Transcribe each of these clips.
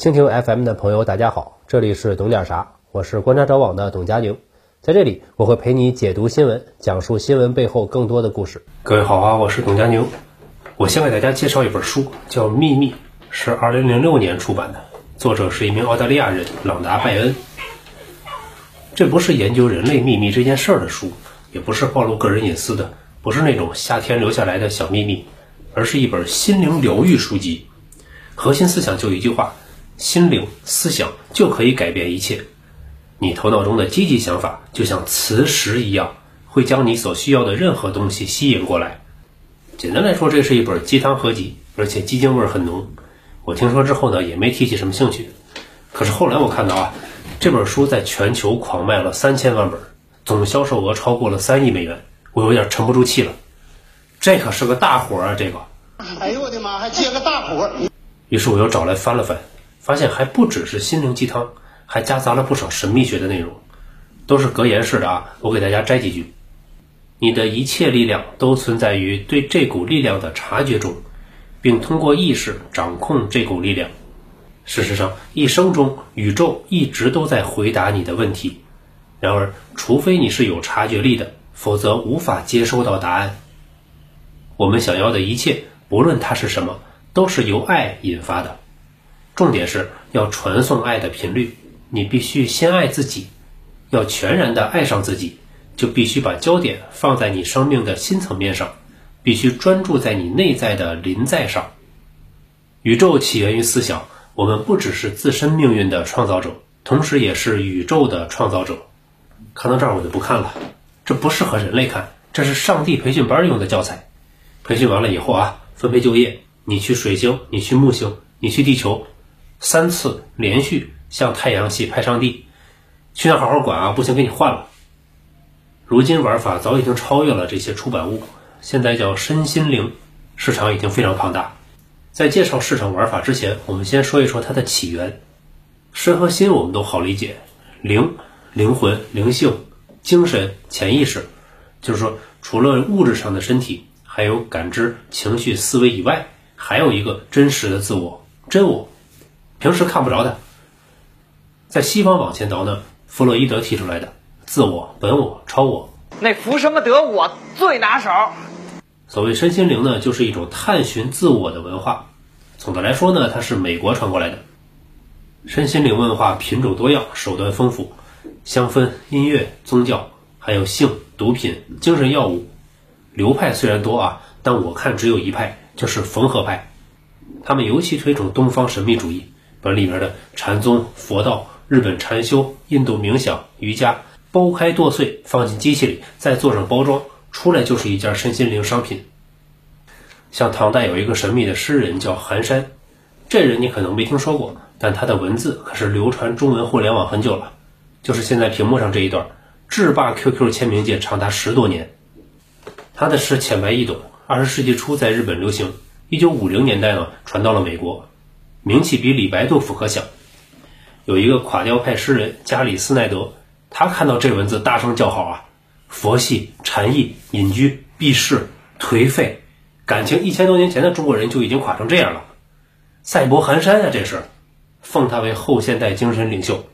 蜻蜓 FM 的朋友，大家好，这里是懂点啥，我是观察者网的董佳宁，在这里我会陪你解读新闻，讲述新闻背后更多的故事。各位好啊，我是董佳宁。我先给大家介绍一本书，叫《秘密》，是2006年出版的，作者是一名澳大利亚人朗达·拜恩。这不是研究人类秘密这件事儿的书，也不是暴露个人隐私的，不是那种夏天留下来的小秘密，而是一本心灵疗愈书籍。核心思想就一句话。心灵思想就可以改变一切。你头脑中的积极想法就像磁石一样，会将你所需要的任何东西吸引过来。简单来说，这是一本鸡汤合集，而且鸡精味很浓。我听说之后呢，也没提起什么兴趣。可是后来我看到啊，这本书在全球狂卖了三千万本，总销售额超过了三亿美元，我有点沉不住气了。这可是个大活啊！这个，哎呦我的妈，还接个大活。于是我又找来翻了翻。发现还不只是心灵鸡汤，还夹杂了不少神秘学的内容，都是格言式的啊！我给大家摘几句：你的一切力量都存在于对这股力量的察觉中，并通过意识掌控这股力量。事实上，一生中宇宙一直都在回答你的问题。然而，除非你是有察觉力的，否则无法接收到答案。我们想要的一切，不论它是什么，都是由爱引发的。重点是要传送爱的频率，你必须先爱自己，要全然的爱上自己，就必须把焦点放在你生命的新层面上，必须专注在你内在的临在上。宇宙起源于思想，我们不只是自身命运的创造者，同时也是宇宙的创造者。看到这儿我就不看了，这不适合人类看，这是上帝培训班用的教材。培训完了以后啊，分配就业，你去水星，你去木星，你去地球。三次连续向太阳系派上帝，去那好好管啊！不行，给你换了。如今玩法早已经超越了这些出版物，现在叫身心灵，市场已经非常庞大。在介绍市场玩法之前，我们先说一说它的起源。身和心我们都好理解，灵、灵魂、灵性、精神、潜意识，就是说除了物质上的身体，还有感知、情绪、思维以外，还有一个真实的自我，真我。平时看不着的，在西方往前倒呢，弗洛伊德提出来的自我、本我、超我，那福什么德我最拿手。所谓身心灵呢，就是一种探寻自我的文化。总的来说呢，它是美国传过来的。身心灵文化品种多样，手段丰富，香氛、音乐、宗教，还有性、毒品、精神药物，流派虽然多啊，但我看只有一派，就是缝合派。他们尤其推崇东方神秘主义。把里面的禅宗、佛道、日本禅修、印度冥想、瑜伽剥开剁碎，放进机器里，再做上包装，出来就是一件身心灵商品。像唐代有一个神秘的诗人叫寒山，这人你可能没听说过，但他的文字可是流传中文互联网很久了，就是现在屏幕上这一段，制霸 QQ 签名界长达十多年。他的诗浅白易懂，二十世纪初在日本流行，一九五零年代呢传到了美国。名气比李白、杜甫可响。有一个垮掉派诗人加里斯奈德，他看到这文字大声叫好啊！佛系、禅意、隐居、避世、颓废，感情一千多年前的中国人就已经垮成这样了。赛博寒山啊，这是奉他为后现代精神领袖。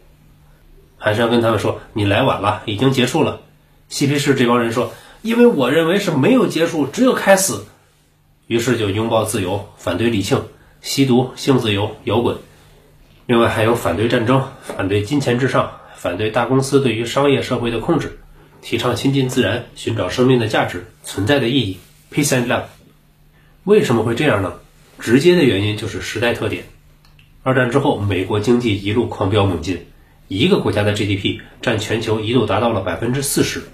寒山跟他们说：“你来晚了，已经结束了。”嬉皮士这帮人说：“因为我认为是没有结束，只有开始。”于是就拥抱自由，反对理性。吸毒、性自由、摇滚，另外还有反对战争、反对金钱至上、反对大公司对于商业社会的控制，提倡亲近自然、寻找生命的价值、存在的意义。Peace and love。为什么会这样呢？直接的原因就是时代特点。二战之后，美国经济一路狂飙猛进，一个国家的 GDP 占全球一度达到了百分之四十。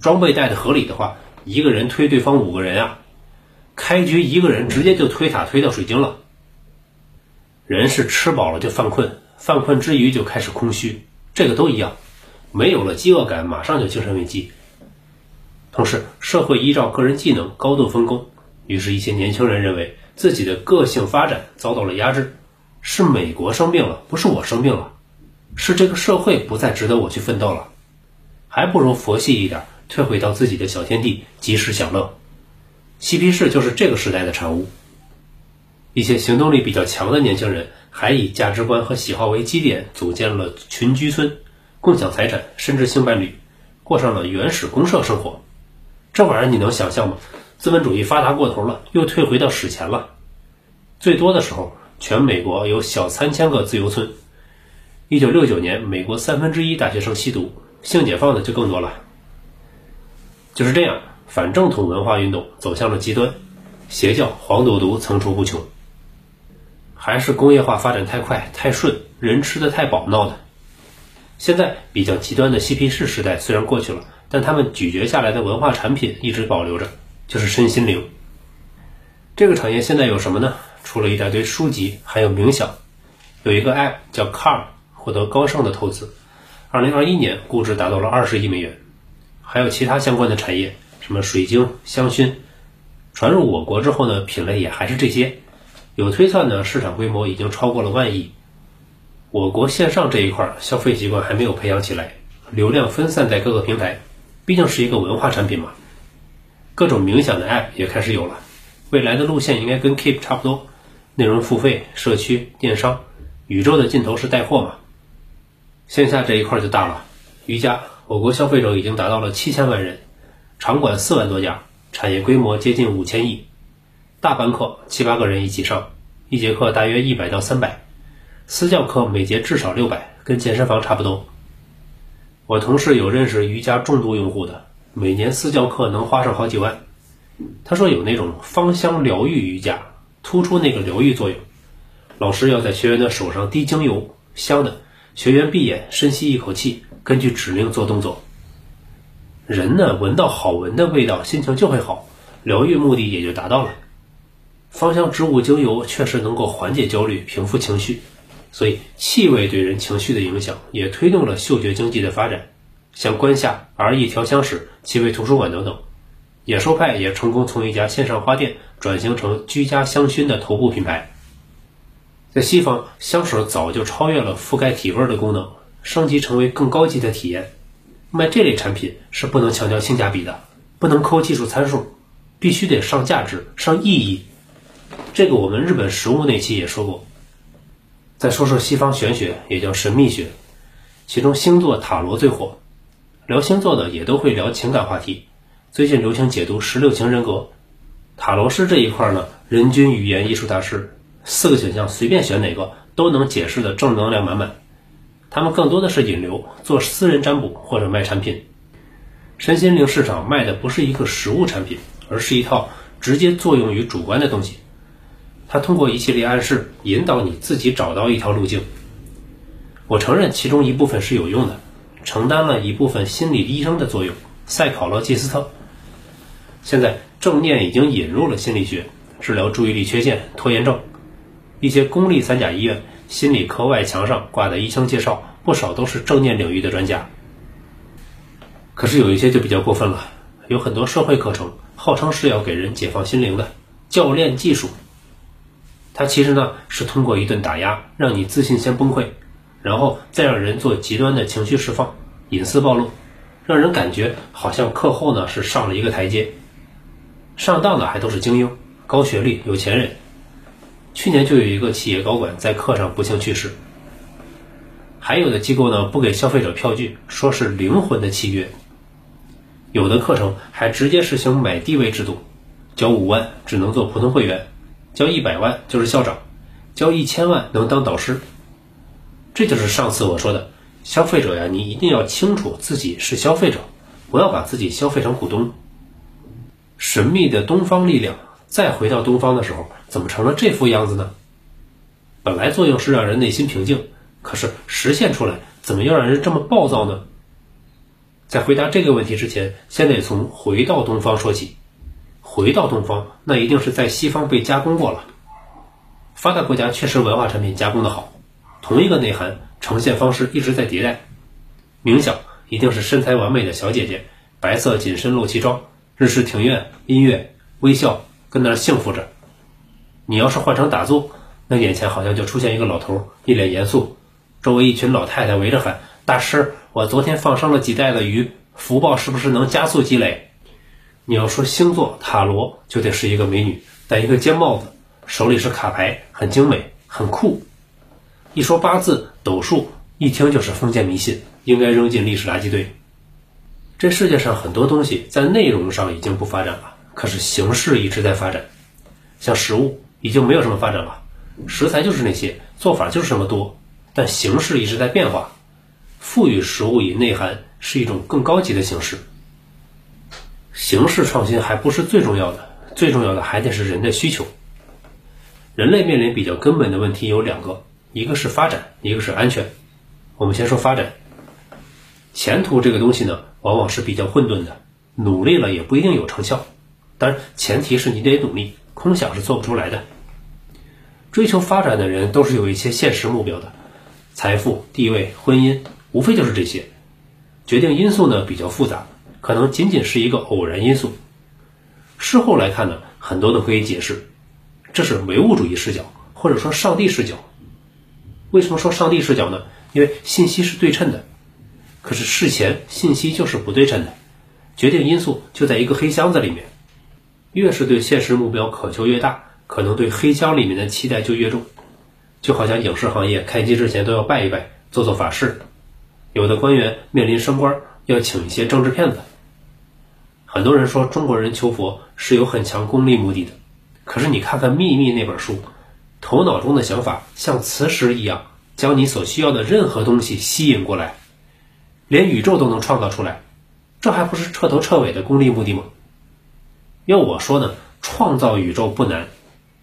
装备带的合理的话，一个人推对方五个人啊。开局一个人直接就推塔推到水晶了。人是吃饱了就犯困，犯困之余就开始空虚，这个都一样。没有了饥饿感，马上就精神危机。同时，社会依照个人技能高度分工，于是，一些年轻人认为自己的个性发展遭到了压制。是美国生病了，不是我生病了，是这个社会不再值得我去奋斗了，还不如佛系一点，退回到自己的小天地，及时享乐。嬉皮士就是这个时代的产物。一些行动力比较强的年轻人还以价值观和喜好为基点，组建了群居村，共享财产，甚至性伴侣，过上了原始公社生活。这玩意儿你能想象吗？资本主义发达过头了，又退回到史前了。最多的时候，全美国有小三千个自由村。一九六九年，美国三分之一大学生吸毒，性解放的就更多了。就是这样，反正统文化运动走向了极端，邪教黄赌毒层出不穷。还是工业化发展太快太顺，人吃的太饱闹的。现在比较极端的嬉皮士时代虽然过去了，但他们咀嚼下来的文化产品一直保留着，就是身心灵。这个产业现在有什么呢？出了一大堆书籍，还有冥想，有一个 App 叫 Cal，获得高盛的投资，二零二一年估值达到了二十亿美元。还有其他相关的产业，什么水晶、香薰，传入我国之后呢，品类也还是这些。有推算呢，市场规模已经超过了万亿。我国线上这一块消费习惯还没有培养起来，流量分散在各个平台，毕竟是一个文化产品嘛。各种冥想的 App 也开始有了，未来的路线应该跟 Keep 差不多，内容付费、社区、电商，宇宙的尽头是带货嘛。线下这一块就大了，瑜伽。我国消费者已经达到了七千万人，场馆四万多家，产业规模接近五千亿。大班课七八个人一起上，一节课大约一百到三百，私教课每节至少六百，跟健身房差不多。我同事有认识瑜伽重度用户的，每年私教课能花上好几万。他说有那种芳香疗愈瑜伽，突出那个疗愈作用。老师要在学员的手上滴精油，香的，学员闭眼深吸一口气。根据指令做动作，人呢闻到好闻的味道，心情就会好，疗愈目的也就达到了。芳香植物精油确实能够缓解焦虑、平复情绪，所以气味对人情绪的影响也推动了嗅觉经济的发展。像关下、R E 调香室、气味图书馆等等，野兽派也成功从一家线上花店转型成居家香薰的头部品牌。在西方，香水早就超越了覆盖体味的功能。升级成为更高级的体验，卖这类产品是不能强调性价比的，不能抠技术参数，必须得上价值、上意义。这个我们日本食物那期也说过。再说说西方玄学，也叫神秘学，其中星座、塔罗最火。聊星座的也都会聊情感话题，最近流行解读十六型人格。塔罗师这一块呢，人均语言艺术大师，四个选项随便选哪个都能解释的正能量满满。他们更多的是引流，做私人占卜或者卖产品。身心灵市场卖的不是一个实物产品，而是一套直接作用于主观的东西。他通过一系列暗示引导你自己找到一条路径。我承认其中一部分是有用的，承担了一部分心理医生的作用。塞考洛季斯特。现在正念已经引入了心理学，治疗注意力缺陷、拖延症。一些公立三甲医院。心理科外墙上挂的医生介绍，不少都是正念领域的专家。可是有一些就比较过分了，有很多社会课程号称是要给人解放心灵的教练技术，它其实呢是通过一顿打压，让你自信先崩溃，然后再让人做极端的情绪释放、隐私暴露，让人感觉好像课后呢是上了一个台阶。上当的还都是精英、高学历、有钱人。去年就有一个企业高管在课上不幸去世。还有的机构呢不给消费者票据，说是灵魂的契约。有的课程还直接实行买地位制度，交五万只能做普通会员，交一百万就是校长，交一千万能当导师。这就是上次我说的，消费者呀，你一定要清楚自己是消费者，不要把自己消费成股东。神秘的东方力量。再回到东方的时候，怎么成了这副样子呢？本来作用是让人内心平静，可是实现出来，怎么又让人这么暴躁呢？在回答这个问题之前，先得从回到东方说起。回到东方，那一定是在西方被加工过了。发达国家确实文化产品加工的好，同一个内涵，呈现方式一直在迭代。冥想一定是身材完美的小姐姐，白色紧身露脐装，日式庭院，音乐，微笑。跟那儿幸福着，你要是换成打坐，那眼前好像就出现一个老头，一脸严肃，周围一群老太太围着喊：“大师，我昨天放生了几袋的鱼，福报是不是能加速积累？”你要说星座塔罗，就得是一个美女，戴一个尖帽子，手里是卡牌，很精美，很酷。一说八字、斗数，一听就是封建迷信，应该扔进历史垃圾堆。这世界上很多东西在内容上已经不发展了，可是形式一直在发展。像食物已经没有什么发展了，食材就是那些，做法就是这么多，但形式一直在变化。赋予食物以内涵是一种更高级的形式。形式创新还不是最重要的，最重要的还得是人的需求。人类面临比较根本的问题有两个，一个是发展，一个是安全。我们先说发展。前途这个东西呢，往往是比较混沌的，努力了也不一定有成效。当然，前提是你得努力，空想是做不出来的。追求发展的人都是有一些现实目标的，财富、地位、婚姻，无非就是这些。决定因素呢比较复杂。可能仅仅是一个偶然因素，事后来看呢，很多都可以解释，这是唯物主义视角，或者说上帝视角。为什么说上帝视角呢？因为信息是对称的，可是事前信息就是不对称的，决定因素就在一个黑箱子里面。越是对现实目标渴求越大，可能对黑箱里面的期待就越重。就好像影视行业开机之前都要拜一拜，做做法事，有的官员面临升官要请一些政治骗子。很多人说中国人求佛是有很强功利目的的，可是你看看《秘密》那本书，头脑中的想法像磁石一样，将你所需要的任何东西吸引过来，连宇宙都能创造出来，这还不是彻头彻尾的功利目的吗？要我说呢，创造宇宙不难，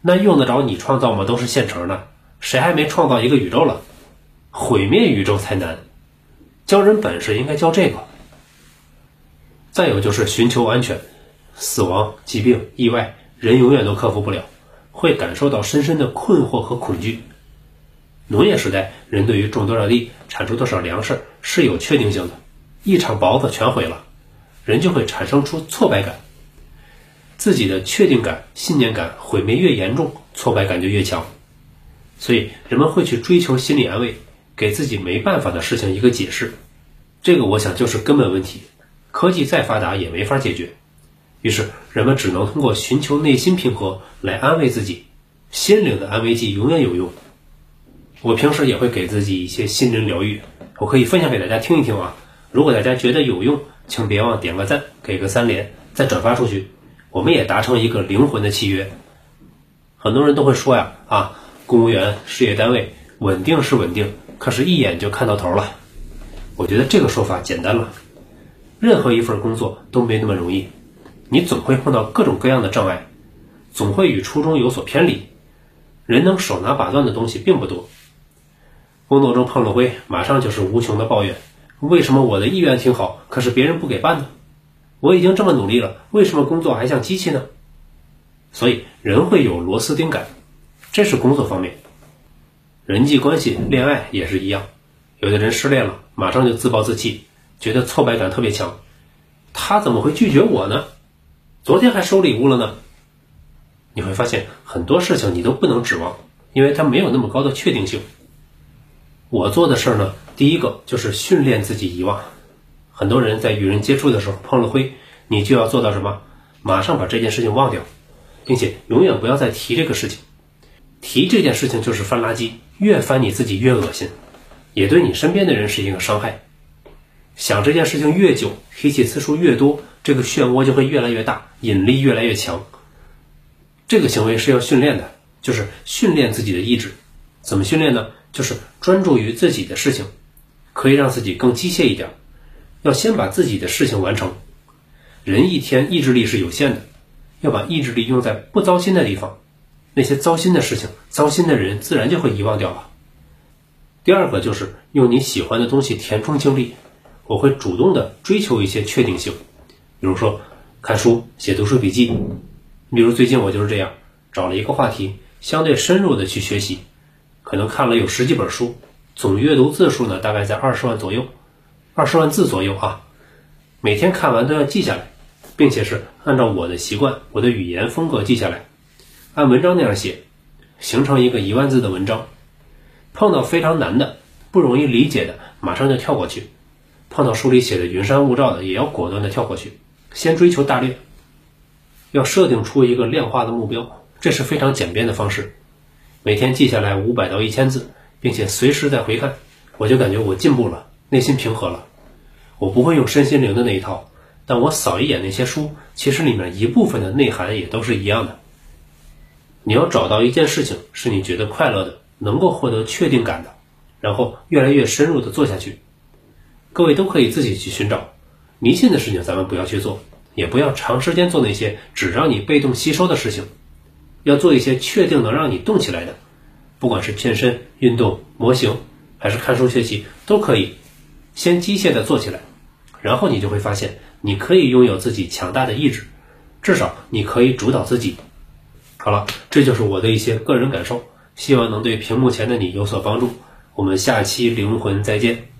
那用得着你创造吗？都是现成的，谁还没创造一个宇宙了？毁灭宇宙才难，教人本事应该教这个。再有就是寻求安全，死亡、疾病、意外，人永远都克服不了，会感受到深深的困惑和恐惧。农业时代，人对于种多少地、产出多少粮食是有确定性的，一场雹子全毁了，人就会产生出挫败感。自己的确定感、信念感毁灭越严重，挫败感就越强，所以人们会去追求心理安慰，给自己没办法的事情一个解释。这个我想就是根本问题。科技再发达也没法解决，于是人们只能通过寻求内心平和来安慰自己。心灵的安慰剂永远有用。我平时也会给自己一些心灵疗愈，我可以分享给大家听一听啊。如果大家觉得有用，请别忘点个赞，给个三连，再转发出去。我们也达成一个灵魂的契约。很多人都会说呀，啊，公务员、事业单位稳定是稳定，可是一眼就看到头了。我觉得这个说法简单了。任何一份工作都没那么容易，你总会碰到各种各样的障碍，总会与初衷有所偏离。人能手拿把攥的东西并不多。工作中碰了灰，马上就是无穷的抱怨：为什么我的意愿挺好，可是别人不给办呢？我已经这么努力了，为什么工作还像机器呢？所以人会有螺丝钉感，这是工作方面。人际关系、恋爱也是一样，有的人失恋了，马上就自暴自弃。觉得挫败感特别强，他怎么会拒绝我呢？昨天还收礼物了呢。你会发现很多事情你都不能指望，因为他没有那么高的确定性。我做的事儿呢，第一个就是训练自己遗忘。很多人在与人接触的时候碰了灰，你就要做到什么？马上把这件事情忘掉，并且永远不要再提这个事情。提这件事情就是翻垃圾，越翻你自己越恶心，也对你身边的人是一个伤害。想这件事情越久，提起次数越多，这个漩涡就会越来越大，引力越来越强。这个行为是要训练的，就是训练自己的意志。怎么训练呢？就是专注于自己的事情，可以让自己更机械一点。要先把自己的事情完成。人一天意志力是有限的，要把意志力用在不糟心的地方，那些糟心的事情、糟心的人，自然就会遗忘掉了。第二个就是用你喜欢的东西填充精力。我会主动的追求一些确定性，比如说看书、写读书笔记。比如最近我就是这样，找了一个话题，相对深入的去学习，可能看了有十几本书，总阅读字数呢大概在二十万左右，二十万字左右啊。每天看完都要记下来，并且是按照我的习惯、我的语言风格记下来，按文章那样写，形成一个一万字的文章。碰到非常难的、不容易理解的，马上就跳过去。碰到书里写的云山雾罩的，也要果断的跳过去，先追求大略。要设定出一个量化的目标，这是非常简便的方式。每天记下来五百到一千字，并且随时在回看，我就感觉我进步了，内心平和了。我不会用身心灵的那一套，但我扫一眼那些书，其实里面一部分的内涵也都是一样的。你要找到一件事情是你觉得快乐的，能够获得确定感的，然后越来越深入的做下去。各位都可以自己去寻找，迷信的事情咱们不要去做，也不要长时间做那些只让你被动吸收的事情，要做一些确定能让你动起来的，不管是健身、运动、模型，还是看书学习，都可以。先机械的做起来，然后你就会发现，你可以拥有自己强大的意志，至少你可以主导自己。好了，这就是我的一些个人感受，希望能对屏幕前的你有所帮助。我们下期灵魂再见。